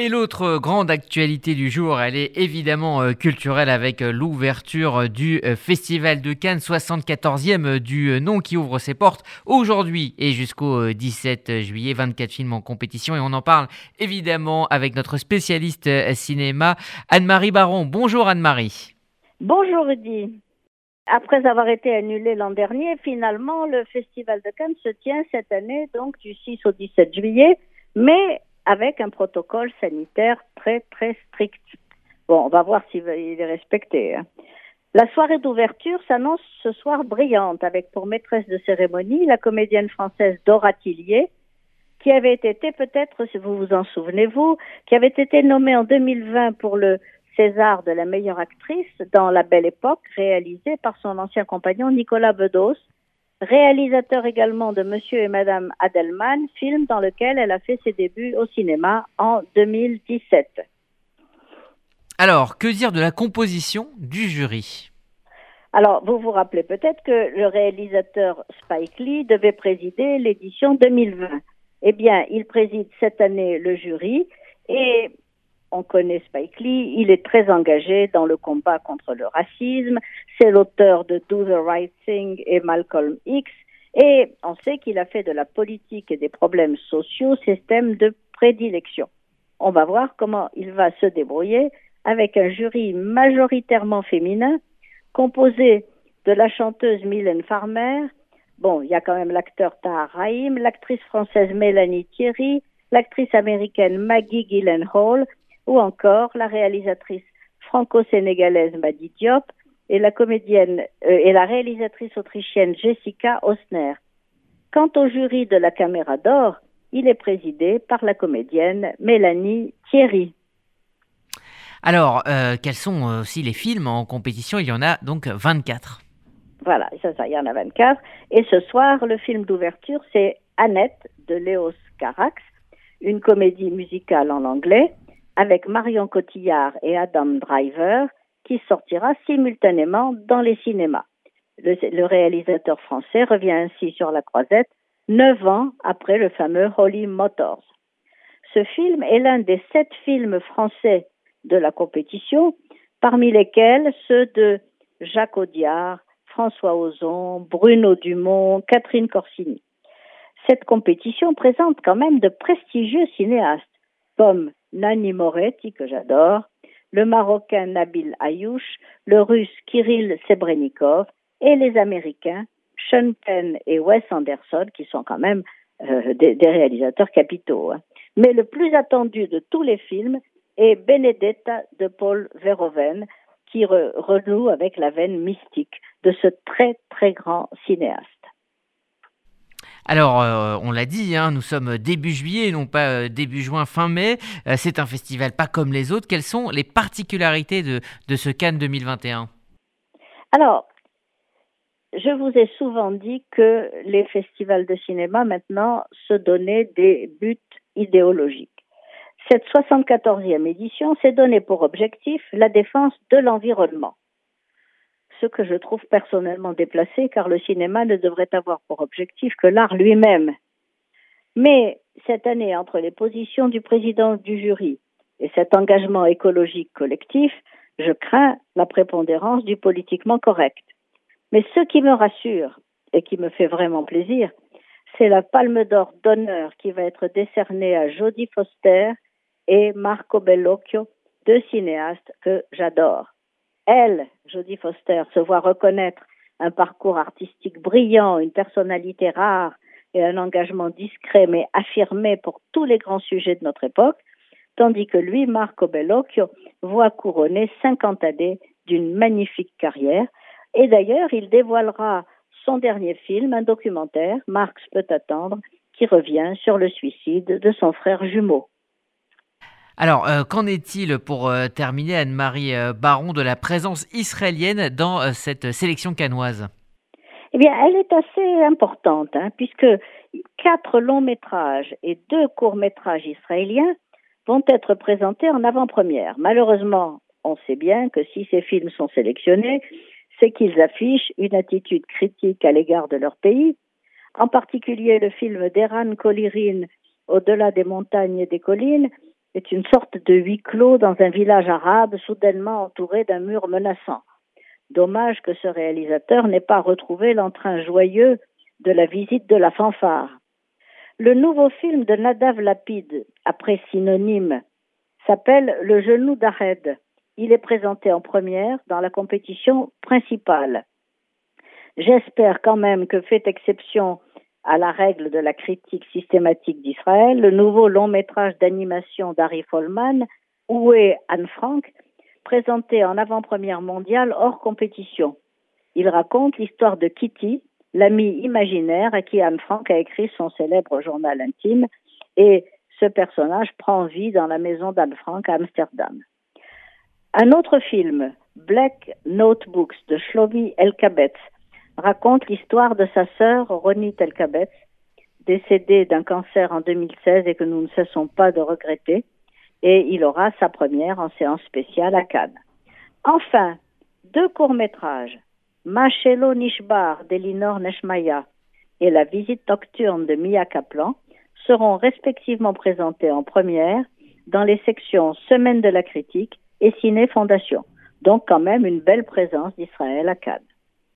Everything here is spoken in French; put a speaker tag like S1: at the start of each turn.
S1: Et l'autre grande actualité du jour, elle est évidemment euh, culturelle avec euh, l'ouverture du euh, Festival de Cannes, 74e du nom qui ouvre ses portes aujourd'hui et jusqu'au 17 juillet, 24 films en compétition et on en parle évidemment avec notre spécialiste cinéma, Anne-Marie Baron. Bonjour Anne-Marie.
S2: Bonjour Rudy. Après avoir été annulé l'an dernier, finalement, le Festival de Cannes se tient cette année, donc du 6 au 17 juillet, mais avec un protocole sanitaire très très strict. Bon, on va voir s'il est respecté. Hein. La soirée d'ouverture s'annonce ce soir brillante avec pour maîtresse de cérémonie la comédienne française Dora Tillier, qui avait été peut-être, si vous vous en souvenez-vous, qui avait été nommée en 2020 pour le César de la meilleure actrice dans La Belle Époque, réalisé par son ancien compagnon Nicolas Bedos, réalisateur également de Monsieur et Madame Adelman, film dans lequel elle a fait ses débuts au cinéma en 2017.
S1: Alors, que dire de la composition du jury?
S2: Alors, vous vous rappelez peut-être que le réalisateur Spike Lee devait présider l'édition 2020. Eh bien, il préside cette année le jury et on connaît Spike Lee, il est très engagé dans le combat contre le racisme, c'est l'auteur de Do the Right Thing et Malcolm X, et on sait qu'il a fait de la politique et des problèmes sociaux ses thèmes de prédilection. On va voir comment il va se débrouiller avec un jury majoritairement féminin, composé de la chanteuse Mylène Farmer, bon, il y a quand même l'acteur Tahar Rahim, l'actrice française Mélanie Thierry, l'actrice américaine Maggie Gyllenhaal, ou encore la réalisatrice franco-sénégalaise Madi Diop et la comédienne euh, et la réalisatrice autrichienne Jessica Osner. Quant au jury de la Caméra d'Or, il est présidé par la comédienne Mélanie Thierry.
S1: Alors, euh, quels sont euh, aussi les films en compétition? Il y en a donc 24.
S2: Voilà, ça, ça, il y en a 24. Et ce soir, le film d'ouverture, c'est Annette de Léos Carax, une comédie musicale en anglais avec Marion Cotillard et Adam Driver, qui sortira simultanément dans les cinémas. Le, réalisateur français revient ainsi sur la croisette neuf ans après le fameux Holy Motors. Ce film est l'un des sept films français de la compétition, parmi lesquels ceux de Jacques Audiard, François Ozon, Bruno Dumont, Catherine Corsini. Cette compétition présente quand même de prestigieux cinéastes comme Nani Moretti, que j'adore, le Marocain Nabil Ayouch, le Russe Kirill Sebrenikov et les Américains Sean Penn et Wes Anderson, qui sont quand même euh, des, réalisateurs capitaux. Hein. Mais le plus attendu de tous les films est Benedetta de Paul Verhoeven, qui renoue avec la veine mystique de ce très très grand cinéaste.
S1: Alors, euh, on l'a dit, hein, nous sommes début juillet, non pas euh, début juin, fin mai. Euh, c'est un festival pas comme les autres. Quelles sont les particularités de, de ce Cannes 2021
S2: Alors, je vous ai souvent dit que les festivals de cinéma maintenant se donnaient des buts idéologiques. Cette 74e édition s'est donnée pour objectif la défense de l'environnement ce que je trouve personnellement déplacé, car le cinéma ne devrait avoir pour objectif que l'art lui-même. Mais cette année, entre les positions du président du jury et cet engagement écologique collectif, je crains la prépondérance du politiquement correct. Mais ce qui me rassure et qui me fait vraiment plaisir, c'est la palme d'or d'honneur qui va être décernée à Jodie Foster et Marco Bellocchio, deux cinéastes que j'adore. Elle, Jodie Foster, se voit reconnaître un parcours artistique brillant, une personnalité rare et un engagement discret mais affirmé pour tous les grands sujets de notre époque, tandis que lui, Marco Bellocchio, voit couronner 50 années d'une magnifique carrière. Et d'ailleurs, il dévoilera son dernier film, un documentaire, Marx peut attendre, qui revient sur le suicide de son frère jumeau.
S1: Alors, euh, qu'en est-il pour euh, terminer, Anne-Marie euh, Baron, de la présence israélienne dans cette sélection canoise?
S2: Eh bien, elle est assez importante, hein, puisque quatre longs métrages et deux courts métrages israéliens vont être présentés en avant-première. Malheureusement, on sait bien que si ces films sont sélectionnés, c'est qu'ils affichent une attitude critique à l'égard de leur pays, en particulier le film d'Eran Kolirin, Au-delà des montagnes et des collines, est une sorte de huis clos dans un village arabe soudainement entouré d'un mur menaçant. Dommage que ce réalisateur n'ait pas retrouvé l'entrain joyeux de la visite de la fanfare. Le nouveau film de Nadav Lapide, après synonyme, s'appelle Le genou d'Ahed. Il est présenté en première dans la compétition principale. J'espère quand même que fait exception à la règle de la critique systématique d'Israël, le nouveau long métrage d'animation d'Harry Folman, Où est Anne Frank, présenté en avant-première mondiale hors compétition. Il raconte l'histoire de Kitty, l'amie imaginaire à qui Anne Frank a écrit son célèbre journal intime, et ce personnage prend vie dans la maison d'Anne Frank à Amsterdam. Un autre film, Black Notebooks de Shlomi Elkabetz, raconte l'histoire de sa sœur Ronit Elkabetz, décédée d'un cancer en 2016 et que nous ne cessons pas de regretter, et il aura sa première en séance spéciale à Cannes. Enfin, deux courts-métrages, Machelo Nishbar d'Elinor Neshmaya et La visite nocturne de Mia Kaplan seront respectivement présentés en première dans les sections Semaine de la critique et Ciné Fondation. Donc quand même une belle présence d'Israël à Cannes.